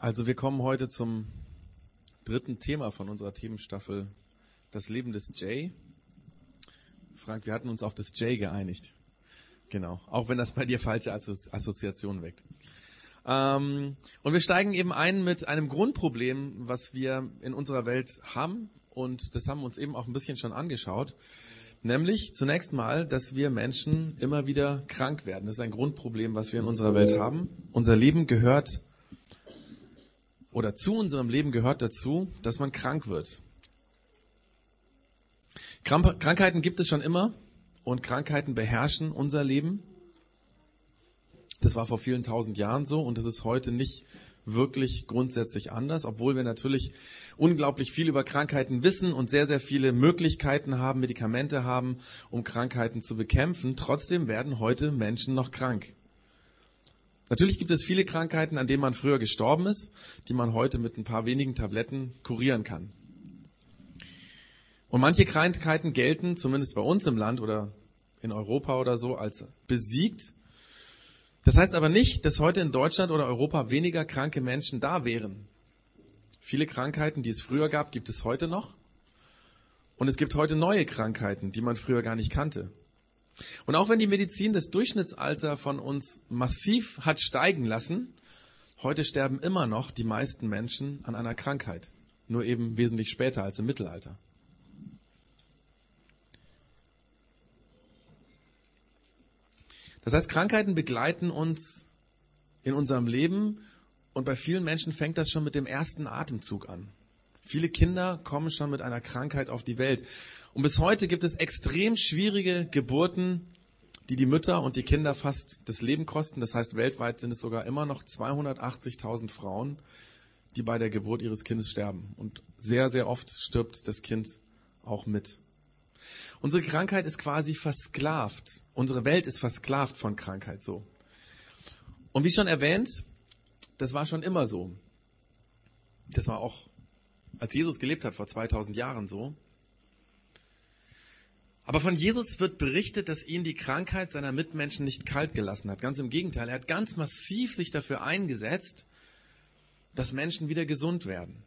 Also wir kommen heute zum dritten Thema von unserer Themenstaffel, das Leben des Jay. Frank, wir hatten uns auf das Jay geeinigt. Genau, auch wenn das bei dir falsche Assoziationen weckt. Ähm, und wir steigen eben ein mit einem Grundproblem, was wir in unserer Welt haben. Und das haben wir uns eben auch ein bisschen schon angeschaut. Nämlich zunächst mal, dass wir Menschen immer wieder krank werden. Das ist ein Grundproblem, was wir in unserer Welt haben. Unser Leben gehört oder zu unserem Leben gehört dazu, dass man krank wird. Krankheiten gibt es schon immer und Krankheiten beherrschen unser Leben. Das war vor vielen tausend Jahren so und das ist heute nicht wirklich grundsätzlich anders, obwohl wir natürlich unglaublich viel über Krankheiten wissen und sehr, sehr viele Möglichkeiten haben, Medikamente haben, um Krankheiten zu bekämpfen. Trotzdem werden heute Menschen noch krank. Natürlich gibt es viele Krankheiten, an denen man früher gestorben ist, die man heute mit ein paar wenigen Tabletten kurieren kann. Und manche Krankheiten gelten, zumindest bei uns im Land oder in Europa oder so, als besiegt. Das heißt aber nicht, dass heute in Deutschland oder Europa weniger kranke Menschen da wären. Viele Krankheiten, die es früher gab, gibt es heute noch. Und es gibt heute neue Krankheiten, die man früher gar nicht kannte. Und auch wenn die Medizin das Durchschnittsalter von uns massiv hat steigen lassen, heute sterben immer noch die meisten Menschen an einer Krankheit. Nur eben wesentlich später als im Mittelalter. Das heißt, Krankheiten begleiten uns in unserem Leben und bei vielen Menschen fängt das schon mit dem ersten Atemzug an. Viele Kinder kommen schon mit einer Krankheit auf die Welt. Und bis heute gibt es extrem schwierige Geburten, die die Mütter und die Kinder fast das Leben kosten. Das heißt, weltweit sind es sogar immer noch 280.000 Frauen, die bei der Geburt ihres Kindes sterben. Und sehr, sehr oft stirbt das Kind auch mit. Unsere Krankheit ist quasi versklavt. Unsere Welt ist versklavt von Krankheit so. Und wie schon erwähnt, das war schon immer so. Das war auch, als Jesus gelebt hat, vor 2000 Jahren so. Aber von Jesus wird berichtet, dass ihn die Krankheit seiner Mitmenschen nicht kalt gelassen hat. Ganz im Gegenteil, er hat ganz massiv sich dafür eingesetzt, dass Menschen wieder gesund werden.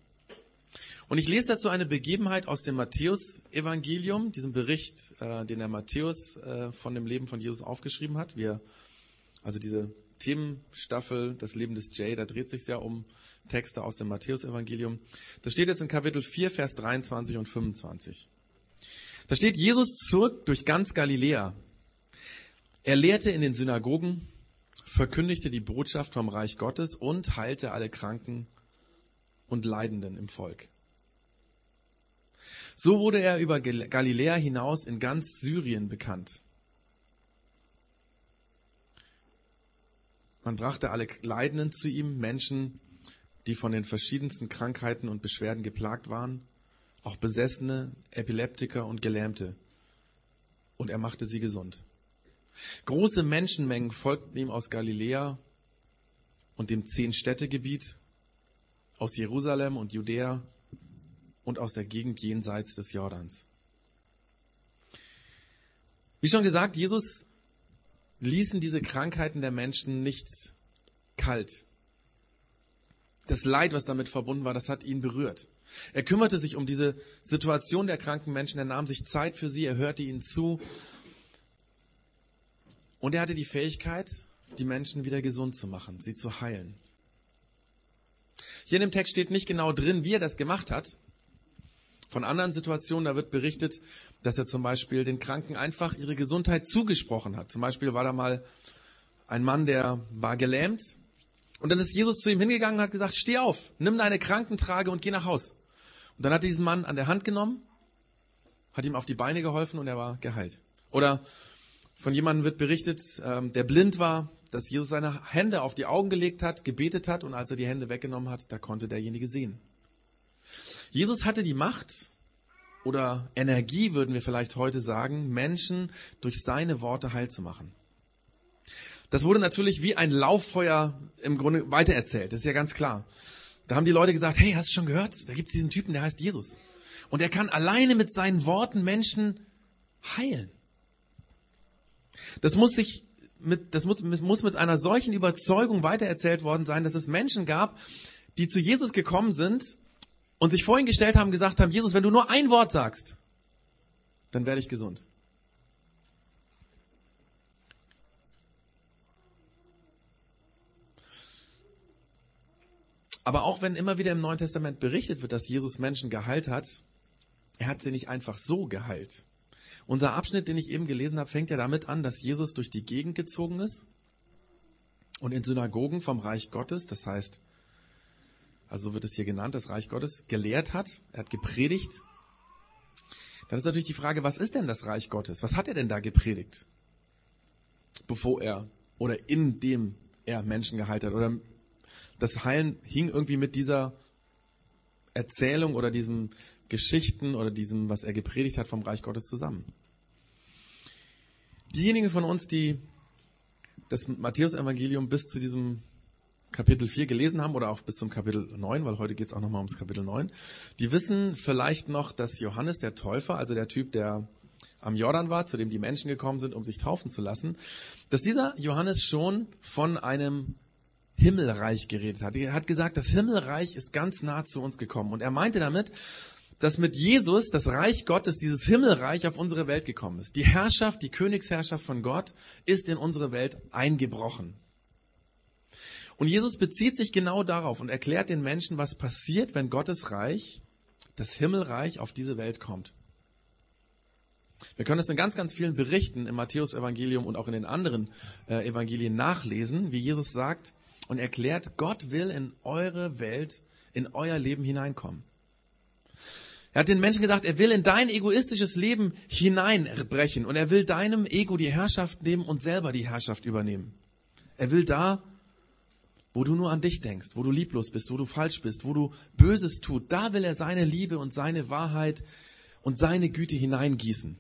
Und ich lese dazu eine Begebenheit aus dem Matthäus-Evangelium, diesem Bericht, äh, den der Matthäus äh, von dem Leben von Jesus aufgeschrieben hat. Wir, also diese Themenstaffel, das Leben des Jay, da dreht sich sehr um Texte aus dem Matthäus-Evangelium. Das steht jetzt in Kapitel 4, Vers 23 und 25. Da steht Jesus zurück durch ganz Galiläa. Er lehrte in den Synagogen, verkündigte die Botschaft vom Reich Gottes und heilte alle Kranken und Leidenden im Volk. So wurde er über Galiläa hinaus in ganz Syrien bekannt. Man brachte alle Leidenden zu ihm, Menschen, die von den verschiedensten Krankheiten und Beschwerden geplagt waren, auch Besessene, Epileptiker und Gelähmte. Und er machte sie gesund. Große Menschenmengen folgten ihm aus Galiläa und dem Zehn-Städte-Gebiet, aus Jerusalem und Judäa und aus der Gegend jenseits des Jordans. Wie schon gesagt, Jesus ließen diese Krankheiten der Menschen nicht kalt. Das Leid, was damit verbunden war, das hat ihn berührt. Er kümmerte sich um diese Situation der kranken Menschen, er nahm sich Zeit für sie, er hörte ihnen zu und er hatte die Fähigkeit, die Menschen wieder gesund zu machen, sie zu heilen. Hier in dem Text steht nicht genau drin, wie er das gemacht hat. Von anderen Situationen, da wird berichtet, dass er zum Beispiel den Kranken einfach ihre Gesundheit zugesprochen hat. Zum Beispiel war da mal ein Mann, der war gelähmt. Und dann ist Jesus zu ihm hingegangen und hat gesagt, steh auf, nimm deine Krankentrage und geh nach Haus. Und dann hat diesen Mann an der Hand genommen, hat ihm auf die Beine geholfen und er war geheilt. Oder von jemandem wird berichtet, ähm, der blind war, dass Jesus seine Hände auf die Augen gelegt hat, gebetet hat und als er die Hände weggenommen hat, da konnte derjenige sehen. Jesus hatte die Macht, oder Energie, würden wir vielleicht heute sagen, Menschen durch seine Worte heil zu machen. Das wurde natürlich wie ein Lauffeuer im Grunde weitererzählt, das ist ja ganz klar. Da haben die Leute gesagt, hey, hast du schon gehört? Da gibt es diesen Typen, der heißt Jesus. Und er kann alleine mit seinen Worten Menschen heilen. Das muss sich mit, das muss, muss mit einer solchen Überzeugung weitererzählt worden sein, dass es Menschen gab, die zu Jesus gekommen sind und sich vorhin gestellt haben, gesagt haben, Jesus, wenn du nur ein Wort sagst, dann werde ich gesund. Aber auch wenn immer wieder im Neuen Testament berichtet wird, dass Jesus Menschen geheilt hat, er hat sie nicht einfach so geheilt. Unser Abschnitt, den ich eben gelesen habe, fängt ja damit an, dass Jesus durch die Gegend gezogen ist und in Synagogen vom Reich Gottes, das heißt, also so wird es hier genannt, das Reich Gottes, gelehrt hat. Er hat gepredigt. Dann ist natürlich die Frage, was ist denn das Reich Gottes? Was hat er denn da gepredigt? Bevor er oder in dem er Menschen geheilt hat oder das Heilen hing irgendwie mit dieser Erzählung oder diesen Geschichten oder diesem, was er gepredigt hat vom Reich Gottes zusammen. Diejenigen von uns, die das Matthäus-Evangelium bis zu diesem Kapitel 4 gelesen haben oder auch bis zum Kapitel 9, weil heute geht es auch nochmal ums Kapitel 9, die wissen vielleicht noch, dass Johannes der Täufer, also der Typ, der am Jordan war, zu dem die Menschen gekommen sind, um sich taufen zu lassen, dass dieser Johannes schon von einem Himmelreich geredet hat. Er hat gesagt, das Himmelreich ist ganz nah zu uns gekommen. Und er meinte damit, dass mit Jesus das Reich Gottes, dieses Himmelreich auf unsere Welt gekommen ist. Die Herrschaft, die Königsherrschaft von Gott ist in unsere Welt eingebrochen. Und Jesus bezieht sich genau darauf und erklärt den Menschen, was passiert, wenn Gottes Reich, das Himmelreich auf diese Welt kommt. Wir können es in ganz, ganz vielen Berichten im Matthäus-Evangelium und auch in den anderen äh, Evangelien nachlesen, wie Jesus sagt, und erklärt, Gott will in eure Welt, in euer Leben hineinkommen. Er hat den Menschen gesagt, er will in dein egoistisches Leben hineinbrechen und er will deinem Ego die Herrschaft nehmen und selber die Herrschaft übernehmen. Er will da, wo du nur an dich denkst, wo du lieblos bist, wo du falsch bist, wo du Böses tut, da will er seine Liebe und seine Wahrheit und seine Güte hineingießen.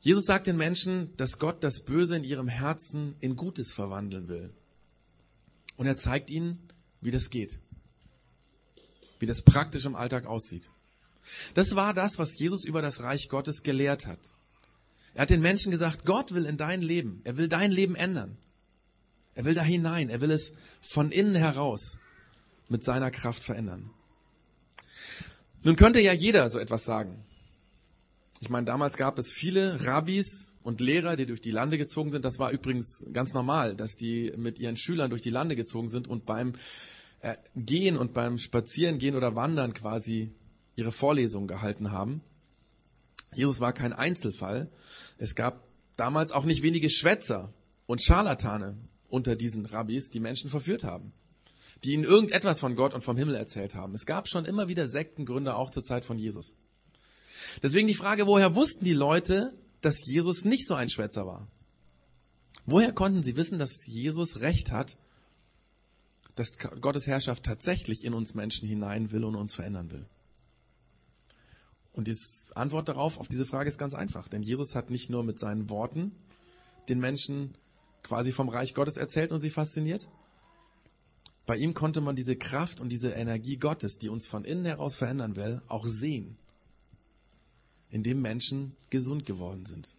Jesus sagt den Menschen, dass Gott das Böse in ihrem Herzen in Gutes verwandeln will. Und er zeigt ihnen, wie das geht. Wie das praktisch im Alltag aussieht. Das war das, was Jesus über das Reich Gottes gelehrt hat. Er hat den Menschen gesagt, Gott will in dein Leben, er will dein Leben ändern. Er will da hinein, er will es von innen heraus mit seiner Kraft verändern. Nun könnte ja jeder so etwas sagen. Ich meine, damals gab es viele Rabbis und Lehrer, die durch die Lande gezogen sind. Das war übrigens ganz normal, dass die mit ihren Schülern durch die Lande gezogen sind und beim äh, Gehen und beim Spazierengehen oder Wandern quasi ihre Vorlesungen gehalten haben. Jesus war kein Einzelfall. Es gab damals auch nicht wenige Schwätzer und Scharlatane unter diesen Rabbis, die Menschen verführt haben, die ihnen irgendetwas von Gott und vom Himmel erzählt haben. Es gab schon immer wieder Sektengründer, auch zur Zeit von Jesus. Deswegen die Frage, woher wussten die Leute, dass Jesus nicht so ein Schwätzer war? Woher konnten sie wissen, dass Jesus recht hat, dass Gottes Herrschaft tatsächlich in uns Menschen hinein will und uns verändern will? Und die Antwort darauf, auf diese Frage ist ganz einfach. Denn Jesus hat nicht nur mit seinen Worten den Menschen quasi vom Reich Gottes erzählt und sie fasziniert. Bei ihm konnte man diese Kraft und diese Energie Gottes, die uns von innen heraus verändern will, auch sehen in dem Menschen gesund geworden sind.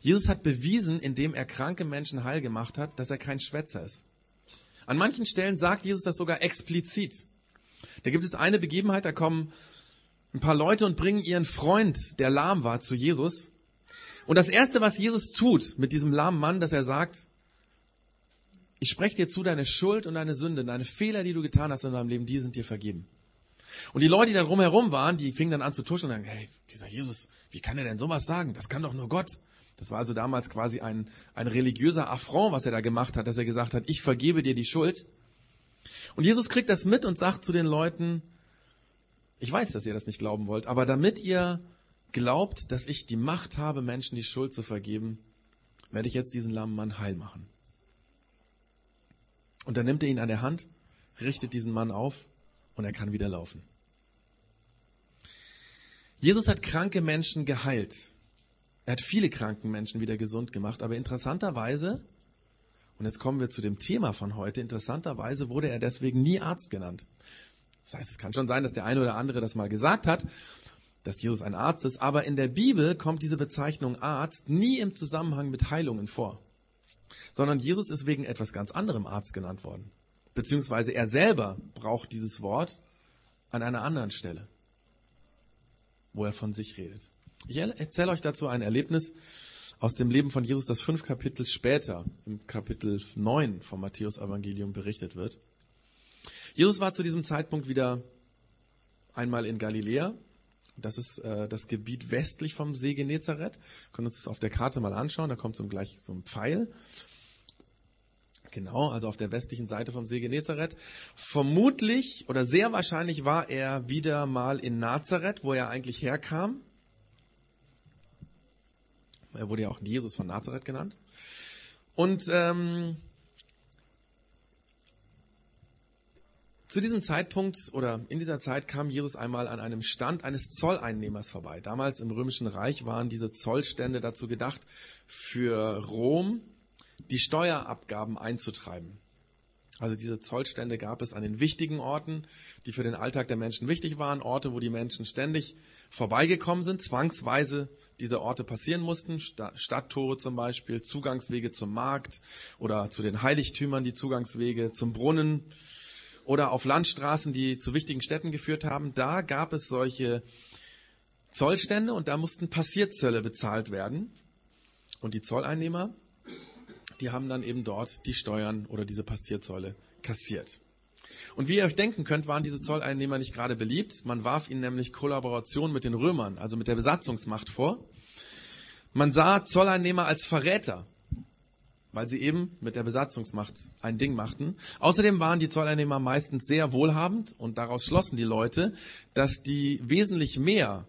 Jesus hat bewiesen, indem er kranke Menschen heil gemacht hat, dass er kein Schwätzer ist. An manchen Stellen sagt Jesus das sogar explizit. Da gibt es eine Begebenheit, da kommen ein paar Leute und bringen ihren Freund, der lahm war, zu Jesus. Und das Erste, was Jesus tut mit diesem lahmen Mann, dass er sagt, ich spreche dir zu, deine Schuld und deine Sünde, deine Fehler, die du getan hast in deinem Leben, die sind dir vergeben. Und die Leute, die da drumherum waren, die fingen dann an zu tuschen und sagen, hey, dieser Jesus, wie kann er denn sowas sagen? Das kann doch nur Gott. Das war also damals quasi ein, ein religiöser Affront, was er da gemacht hat, dass er gesagt hat, ich vergebe dir die Schuld. Und Jesus kriegt das mit und sagt zu den Leuten, ich weiß, dass ihr das nicht glauben wollt, aber damit ihr glaubt, dass ich die Macht habe, Menschen die Schuld zu vergeben, werde ich jetzt diesen lahmen Mann heil machen. Und dann nimmt er ihn an der Hand, richtet diesen Mann auf und er kann wieder laufen. Jesus hat kranke Menschen geheilt. Er hat viele kranken Menschen wieder gesund gemacht, aber interessanterweise, und jetzt kommen wir zu dem Thema von heute, interessanterweise wurde er deswegen nie Arzt genannt. Das heißt, es kann schon sein, dass der eine oder andere das mal gesagt hat, dass Jesus ein Arzt ist, aber in der Bibel kommt diese Bezeichnung Arzt nie im Zusammenhang mit Heilungen vor, sondern Jesus ist wegen etwas ganz anderem Arzt genannt worden. Beziehungsweise er selber braucht dieses Wort an einer anderen Stelle, wo er von sich redet. Ich erzähle euch dazu ein Erlebnis aus dem Leben von Jesus, das fünf Kapitel später, im Kapitel 9 vom Matthäus Evangelium berichtet wird. Jesus war zu diesem Zeitpunkt wieder einmal in Galiläa. Das ist äh, das Gebiet westlich vom See Genezareth. Wir können uns das auf der Karte mal anschauen. Da kommt so gleich so ein Pfeil. Genau, also auf der westlichen Seite vom See Genezareth. Vermutlich oder sehr wahrscheinlich war er wieder mal in Nazareth, wo er eigentlich herkam. Er wurde ja auch Jesus von Nazareth genannt. Und ähm, Zu diesem Zeitpunkt oder in dieser Zeit kam Jesus einmal an einem Stand eines Zolleinnehmers vorbei. Damals im Römischen Reich waren diese Zollstände dazu gedacht, für Rom die Steuerabgaben einzutreiben. Also diese Zollstände gab es an den wichtigen Orten, die für den Alltag der Menschen wichtig waren, Orte, wo die Menschen ständig vorbeigekommen sind, zwangsweise diese Orte passieren mussten, Stadttore zum Beispiel, Zugangswege zum Markt oder zu den Heiligtümern die Zugangswege zum Brunnen, oder auf Landstraßen, die zu wichtigen Städten geführt haben, da gab es solche Zollstände und da mussten Passierzölle bezahlt werden. Und die Zolleinnehmer, die haben dann eben dort die Steuern oder diese Passierzölle kassiert. Und wie ihr euch denken könnt, waren diese Zolleinnehmer nicht gerade beliebt. Man warf ihnen nämlich Kollaboration mit den Römern, also mit der Besatzungsmacht vor. Man sah Zolleinnehmer als Verräter weil sie eben mit der Besatzungsmacht ein Ding machten. Außerdem waren die Zolleinnehmer meistens sehr wohlhabend und daraus schlossen die Leute, dass die wesentlich mehr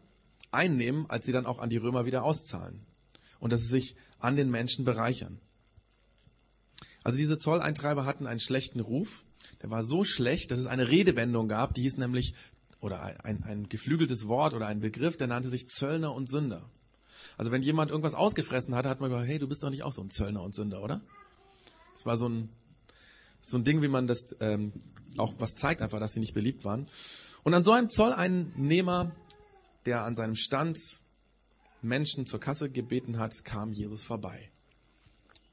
einnehmen, als sie dann auch an die Römer wieder auszahlen. Und dass sie sich an den Menschen bereichern. Also diese Zolleintreiber hatten einen schlechten Ruf. Der war so schlecht, dass es eine Redewendung gab, die hieß nämlich, oder ein, ein, geflügeltes Wort oder ein Begriff, der nannte sich Zöllner und Sünder. Also wenn jemand irgendwas ausgefressen hatte, hat man gesagt, hey, du bist doch nicht auch so ein Zöllner und Sünder, oder? Das war so ein, so ein Ding, wie man das ähm, auch was zeigt, einfach, dass sie nicht beliebt waren. Und an so einem Zolleinnehmer, der an seinem Stand Menschen zur Kasse gebeten hat, kam Jesus vorbei.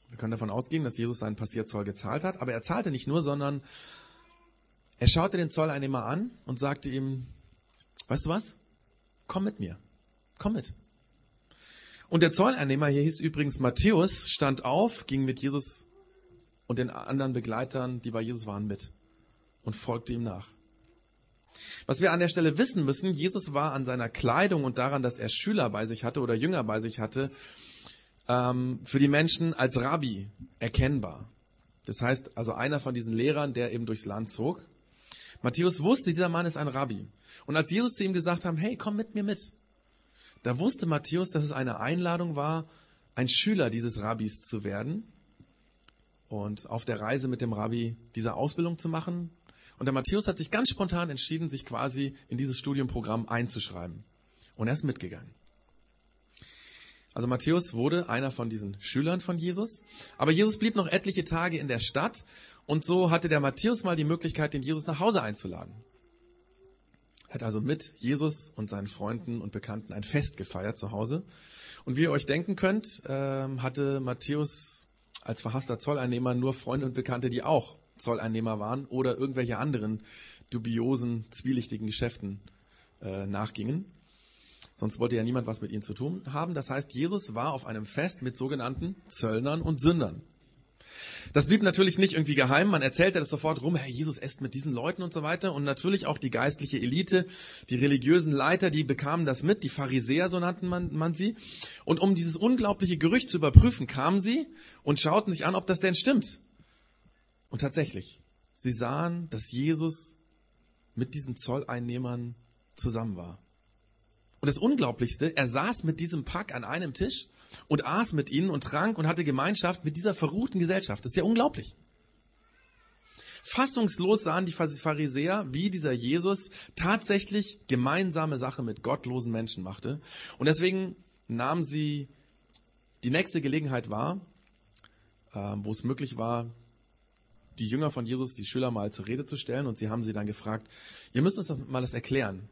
Wir können davon ausgehen, dass Jesus seinen Passierzoll gezahlt hat, aber er zahlte nicht nur, sondern er schaute den Zolleinnehmer an und sagte ihm, weißt du was? Komm mit mir. Komm mit. Und der Zolleinnehmer, hier hieß übrigens Matthäus, stand auf, ging mit Jesus und den anderen Begleitern, die bei Jesus waren, mit und folgte ihm nach. Was wir an der Stelle wissen müssen, Jesus war an seiner Kleidung und daran, dass er Schüler bei sich hatte oder Jünger bei sich hatte, ähm, für die Menschen als Rabbi erkennbar. Das heißt also einer von diesen Lehrern, der eben durchs Land zog. Matthäus wusste, dieser Mann ist ein Rabbi. Und als Jesus zu ihm gesagt hat, hey, komm mit mir mit, da wusste Matthäus, dass es eine Einladung war, ein Schüler dieses Rabbis zu werden und auf der Reise mit dem Rabbi diese Ausbildung zu machen. Und der Matthäus hat sich ganz spontan entschieden, sich quasi in dieses Studienprogramm einzuschreiben. Und er ist mitgegangen. Also Matthäus wurde einer von diesen Schülern von Jesus. Aber Jesus blieb noch etliche Tage in der Stadt. Und so hatte der Matthäus mal die Möglichkeit, den Jesus nach Hause einzuladen hat also mit Jesus und seinen Freunden und Bekannten ein Fest gefeiert zu Hause. Und wie ihr euch denken könnt, ähm, hatte Matthäus als verhasster Zolleinnehmer nur Freunde und Bekannte, die auch Zolleinnehmer waren oder irgendwelche anderen dubiosen, zwielichtigen Geschäften äh, nachgingen. Sonst wollte ja niemand was mit ihnen zu tun haben. Das heißt, Jesus war auf einem Fest mit sogenannten Zöllnern und Sündern. Das blieb natürlich nicht irgendwie geheim. Man erzählte das sofort rum, Herr Jesus esst mit diesen Leuten und so weiter. Und natürlich auch die geistliche Elite, die religiösen Leiter, die bekamen das mit, die Pharisäer, so nannten man, man sie. Und um dieses unglaubliche Gerücht zu überprüfen, kamen sie und schauten sich an, ob das denn stimmt. Und tatsächlich, sie sahen, dass Jesus mit diesen Zolleinnehmern zusammen war. Und das Unglaublichste, er saß mit diesem Pack an einem Tisch und aß mit ihnen und trank und hatte Gemeinschaft mit dieser verruchten Gesellschaft. Das ist ja unglaublich. Fassungslos sahen die Pharisäer, wie dieser Jesus tatsächlich gemeinsame Sache mit gottlosen Menschen machte. Und deswegen nahmen sie die nächste Gelegenheit wahr, äh, wo es möglich war, die Jünger von Jesus, die Schüler mal zur Rede zu stellen. Und sie haben sie dann gefragt, ihr müsst uns doch mal das erklären.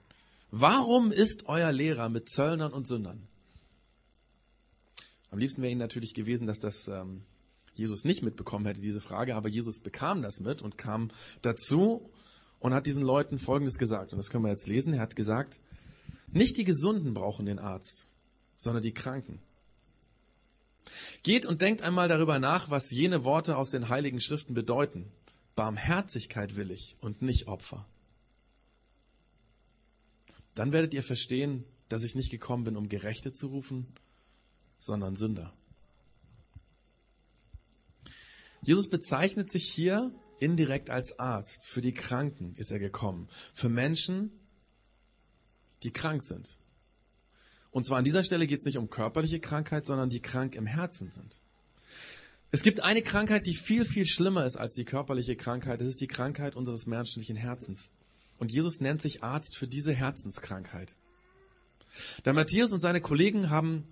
Warum ist euer Lehrer mit Zöllnern und Sündern? Am liebsten wäre ihnen natürlich gewesen, dass das ähm, Jesus nicht mitbekommen hätte, diese Frage, aber Jesus bekam das mit und kam dazu und hat diesen Leuten Folgendes gesagt. Und das können wir jetzt lesen. Er hat gesagt, nicht die Gesunden brauchen den Arzt, sondern die Kranken. Geht und denkt einmal darüber nach, was jene Worte aus den heiligen Schriften bedeuten. Barmherzigkeit will ich und nicht Opfer. Dann werdet ihr verstehen, dass ich nicht gekommen bin, um Gerechte zu rufen, sondern Sünder. Jesus bezeichnet sich hier indirekt als Arzt. Für die Kranken ist er gekommen. Für Menschen, die krank sind. Und zwar an dieser Stelle geht es nicht um körperliche Krankheit, sondern die krank im Herzen sind. Es gibt eine Krankheit, die viel, viel schlimmer ist als die körperliche Krankheit. Das ist die Krankheit unseres menschlichen Herzens. Und Jesus nennt sich Arzt für diese Herzenskrankheit. Der Matthäus und seine Kollegen haben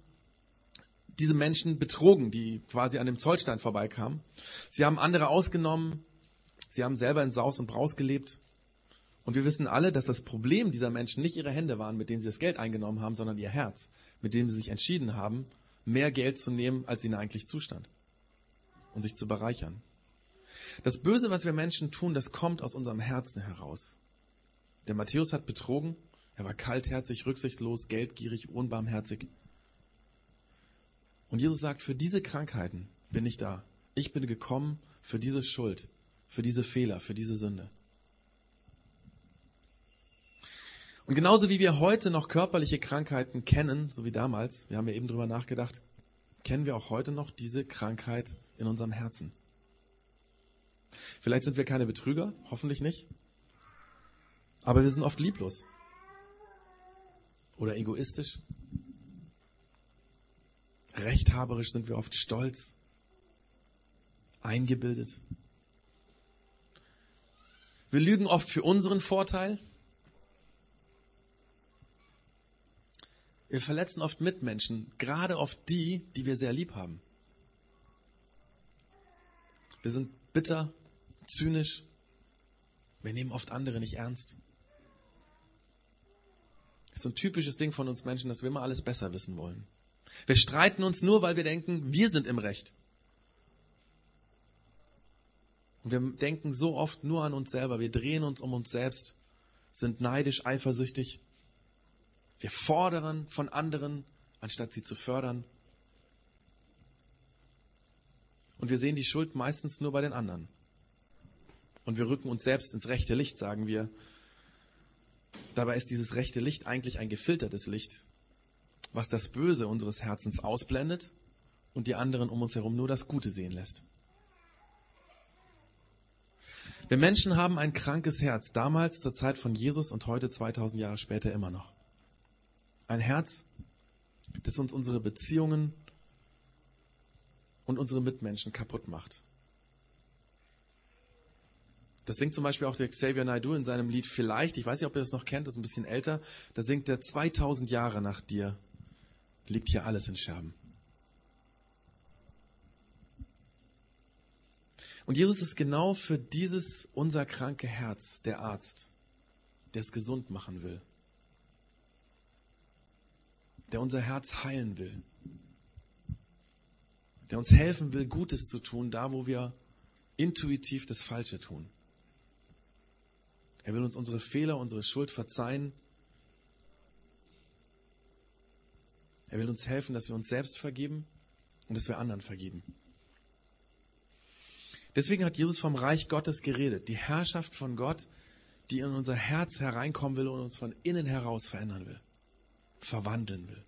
diese Menschen betrogen, die quasi an dem Zollstein vorbeikamen. Sie haben andere ausgenommen. Sie haben selber in Saus und Braus gelebt. Und wir wissen alle, dass das Problem dieser Menschen nicht ihre Hände waren, mit denen sie das Geld eingenommen haben, sondern ihr Herz, mit dem sie sich entschieden haben, mehr Geld zu nehmen, als ihnen eigentlich zustand. Und sich zu bereichern. Das Böse, was wir Menschen tun, das kommt aus unserem Herzen heraus. Der Matthäus hat betrogen, er war kaltherzig, rücksichtslos, geldgierig, unbarmherzig. Und Jesus sagt, für diese Krankheiten bin ich da. Ich bin gekommen für diese Schuld, für diese Fehler, für diese Sünde. Und genauso wie wir heute noch körperliche Krankheiten kennen, so wie damals, wir haben ja eben drüber nachgedacht, kennen wir auch heute noch diese Krankheit in unserem Herzen. Vielleicht sind wir keine Betrüger, hoffentlich nicht, aber wir sind oft lieblos oder egoistisch. Rechthaberisch sind wir oft stolz, eingebildet. Wir lügen oft für unseren Vorteil Wir verletzen oft Mitmenschen, gerade oft die, die wir sehr lieb haben. Wir sind bitter, zynisch. Wir nehmen oft andere nicht ernst. Das ist ein typisches Ding von uns Menschen, dass wir immer alles besser wissen wollen. Wir streiten uns nur, weil wir denken, wir sind im Recht. Und wir denken so oft nur an uns selber. Wir drehen uns um uns selbst, sind neidisch, eifersüchtig. Wir fordern von anderen, anstatt sie zu fördern. Und wir sehen die Schuld meistens nur bei den anderen. Und wir rücken uns selbst ins rechte Licht, sagen wir. Dabei ist dieses rechte Licht eigentlich ein gefiltertes Licht, was das Böse unseres Herzens ausblendet und die anderen um uns herum nur das Gute sehen lässt. Wir Menschen haben ein krankes Herz, damals zur Zeit von Jesus und heute 2000 Jahre später immer noch. Ein Herz, das uns unsere Beziehungen und unsere Mitmenschen kaputt macht. Das singt zum Beispiel auch der Xavier Naidoo in seinem Lied Vielleicht. Ich weiß nicht, ob ihr das noch kennt, das ist ein bisschen älter. Da singt er 2000 Jahre nach dir liegt hier alles in Scherben. Und Jesus ist genau für dieses unser kranke Herz der Arzt, der es gesund machen will der unser Herz heilen will, der uns helfen will, Gutes zu tun, da wo wir intuitiv das Falsche tun. Er will uns unsere Fehler, unsere Schuld verzeihen. Er will uns helfen, dass wir uns selbst vergeben und dass wir anderen vergeben. Deswegen hat Jesus vom Reich Gottes geredet, die Herrschaft von Gott, die in unser Herz hereinkommen will und uns von innen heraus verändern will verwandeln will.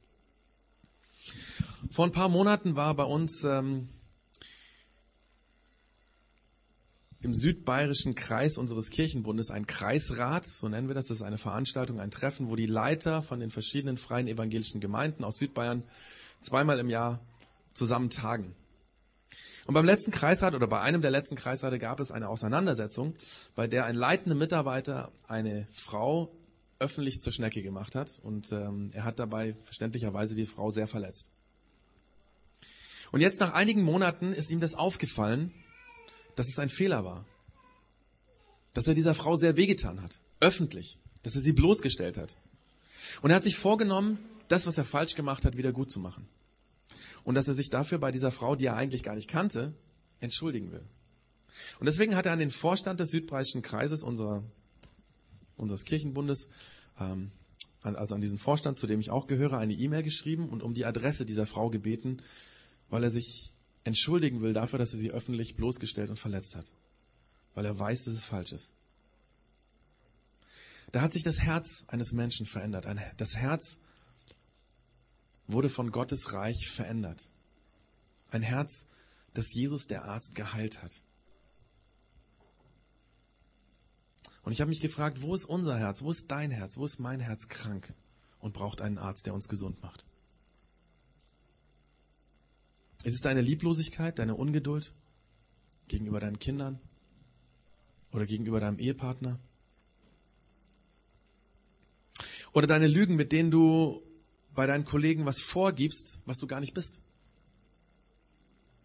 Vor ein paar Monaten war bei uns ähm, im südbayerischen Kreis unseres Kirchenbundes ein Kreisrat, so nennen wir das, das ist eine Veranstaltung, ein Treffen, wo die Leiter von den verschiedenen freien evangelischen Gemeinden aus Südbayern zweimal im Jahr zusammen tagen. Und beim letzten Kreisrat oder bei einem der letzten Kreisrate gab es eine Auseinandersetzung, bei der ein leitender Mitarbeiter eine Frau öffentlich zur Schnecke gemacht hat. Und ähm, er hat dabei verständlicherweise die Frau sehr verletzt. Und jetzt nach einigen Monaten ist ihm das aufgefallen, dass es ein Fehler war. Dass er dieser Frau sehr wehgetan hat. Öffentlich. Dass er sie bloßgestellt hat. Und er hat sich vorgenommen, das, was er falsch gemacht hat, wieder gut zu machen. Und dass er sich dafür bei dieser Frau, die er eigentlich gar nicht kannte, entschuldigen will. Und deswegen hat er an den Vorstand des Südbayerischen Kreises unserer, unseres Kirchenbundes, ähm, also an diesen Vorstand, zu dem ich auch gehöre, eine E-Mail geschrieben und um die Adresse dieser Frau gebeten, weil er sich entschuldigen will dafür, dass er sie öffentlich bloßgestellt und verletzt hat. Weil er weiß, dass es falsch ist. Da hat sich das Herz eines Menschen verändert. Das Herz wurde von Gottes Reich verändert. Ein Herz, das Jesus der Arzt geheilt hat. Und ich habe mich gefragt, wo ist unser Herz, wo ist dein Herz, wo ist mein Herz krank und braucht einen Arzt, der uns gesund macht? Ist es deine Lieblosigkeit, deine Ungeduld gegenüber deinen Kindern oder gegenüber deinem Ehepartner? Oder deine Lügen, mit denen du bei deinen Kollegen was vorgibst, was du gar nicht bist?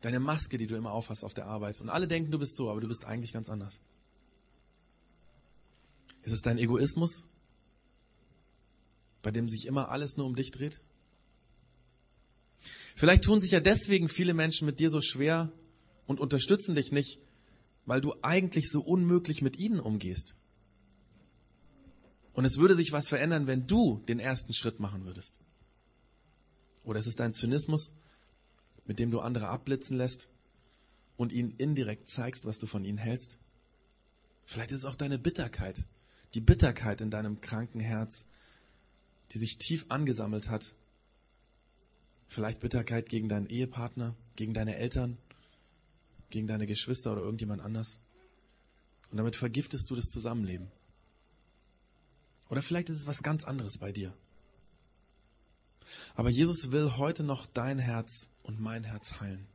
Deine Maske, die du immer aufhast auf der Arbeit. Und alle denken, du bist so, aber du bist eigentlich ganz anders. Ist es dein Egoismus, bei dem sich immer alles nur um dich dreht? Vielleicht tun sich ja deswegen viele Menschen mit dir so schwer und unterstützen dich nicht, weil du eigentlich so unmöglich mit ihnen umgehst. Und es würde sich was verändern, wenn du den ersten Schritt machen würdest. Oder ist es dein Zynismus, mit dem du andere abblitzen lässt und ihnen indirekt zeigst, was du von ihnen hältst? Vielleicht ist es auch deine Bitterkeit, die Bitterkeit in deinem kranken Herz, die sich tief angesammelt hat. Vielleicht Bitterkeit gegen deinen Ehepartner, gegen deine Eltern, gegen deine Geschwister oder irgendjemand anders. Und damit vergiftest du das Zusammenleben. Oder vielleicht ist es was ganz anderes bei dir. Aber Jesus will heute noch dein Herz und mein Herz heilen.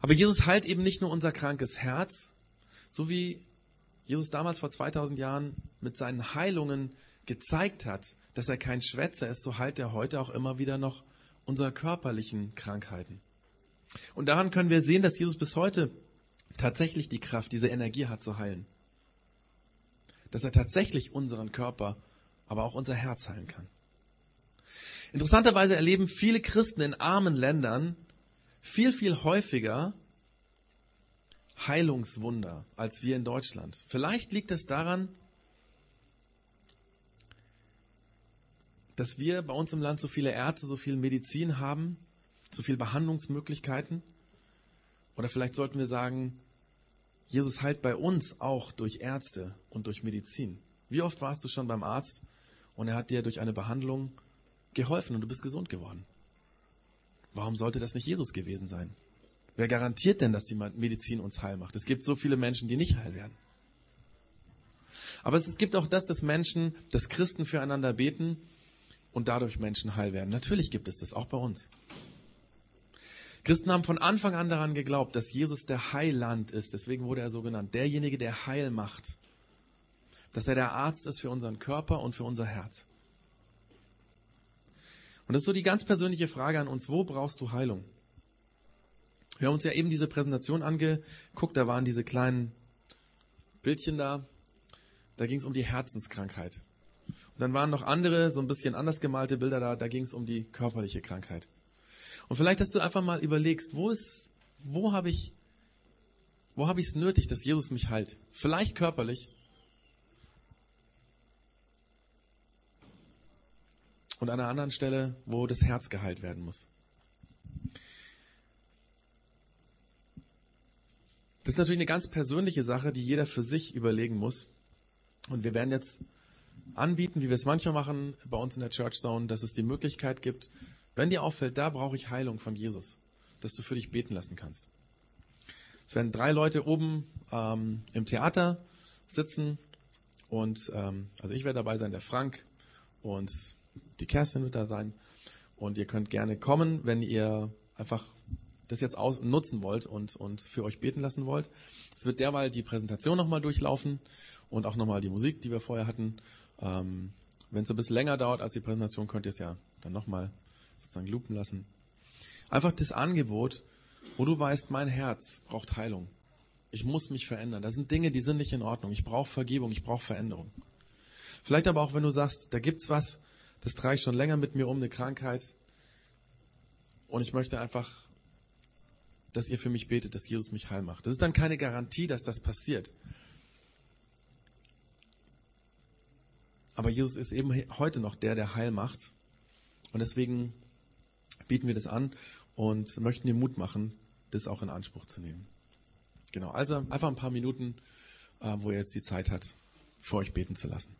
Aber Jesus heilt eben nicht nur unser krankes Herz, so wie Jesus damals vor 2000 Jahren mit seinen Heilungen gezeigt hat, dass er kein Schwätzer ist, so heilt er heute auch immer wieder noch unsere körperlichen Krankheiten. Und daran können wir sehen, dass Jesus bis heute tatsächlich die Kraft, diese Energie hat zu heilen. Dass er tatsächlich unseren Körper, aber auch unser Herz heilen kann. Interessanterweise erleben viele Christen in armen Ländern viel, viel häufiger Heilungswunder als wir in Deutschland. Vielleicht liegt es daran, dass wir bei uns im Land so viele Ärzte, so viel Medizin haben, so viele Behandlungsmöglichkeiten. Oder vielleicht sollten wir sagen, Jesus heilt bei uns auch durch Ärzte und durch Medizin. Wie oft warst du schon beim Arzt und er hat dir durch eine Behandlung geholfen und du bist gesund geworden? Warum sollte das nicht Jesus gewesen sein? Wer garantiert denn, dass die Medizin uns heil macht? Es gibt so viele Menschen, die nicht heil werden. Aber es gibt auch das, dass Menschen, dass Christen füreinander beten und dadurch Menschen heil werden. Natürlich gibt es das, auch bei uns. Christen haben von Anfang an daran geglaubt, dass Jesus der Heiland ist. Deswegen wurde er so genannt. Derjenige, der Heil macht. Dass er der Arzt ist für unseren Körper und für unser Herz. Und das ist so die ganz persönliche Frage an uns, wo brauchst du Heilung? Wir haben uns ja eben diese Präsentation angeguckt, da waren diese kleinen Bildchen da, da ging es um die Herzenskrankheit. Dann waren noch andere, so ein bisschen anders gemalte Bilder da, da ging es um die körperliche Krankheit. Und vielleicht, dass du einfach mal überlegst, wo ist, wo habe ich, wo habe ich es nötig, dass Jesus mich heilt? Vielleicht körperlich, und an einer anderen Stelle, wo das Herz geheilt werden muss. Das ist natürlich eine ganz persönliche Sache, die jeder für sich überlegen muss. Und wir werden jetzt anbieten, wie wir es manchmal machen bei uns in der Church Zone, dass es die Möglichkeit gibt, wenn dir auffällt, da brauche ich Heilung von Jesus, dass du für dich beten lassen kannst. Es werden drei Leute oben ähm, im Theater sitzen und ähm, also ich werde dabei sein, der Frank und die Kerstin wird da sein. Und ihr könnt gerne kommen, wenn ihr einfach das jetzt aus nutzen wollt und, und für euch beten lassen wollt. Es wird derweil die Präsentation nochmal durchlaufen und auch nochmal die Musik, die wir vorher hatten. Ähm, wenn es ein bisschen länger dauert als die Präsentation, könnt ihr es ja dann nochmal sozusagen loopen lassen. Einfach das Angebot, wo du weißt, mein Herz braucht Heilung. Ich muss mich verändern. Das sind Dinge, die sind nicht in Ordnung. Ich brauche Vergebung, ich brauche Veränderung. Vielleicht aber auch, wenn du sagst, da gibt's was, das trage ich schon länger mit mir um, eine Krankheit. Und ich möchte einfach, dass ihr für mich betet, dass Jesus mich heil macht. Das ist dann keine Garantie, dass das passiert. Aber Jesus ist eben heute noch der, der heil macht. Und deswegen bieten wir das an und möchten dir Mut machen, das auch in Anspruch zu nehmen. Genau, also einfach ein paar Minuten, äh, wo ihr jetzt die Zeit hat, für euch beten zu lassen.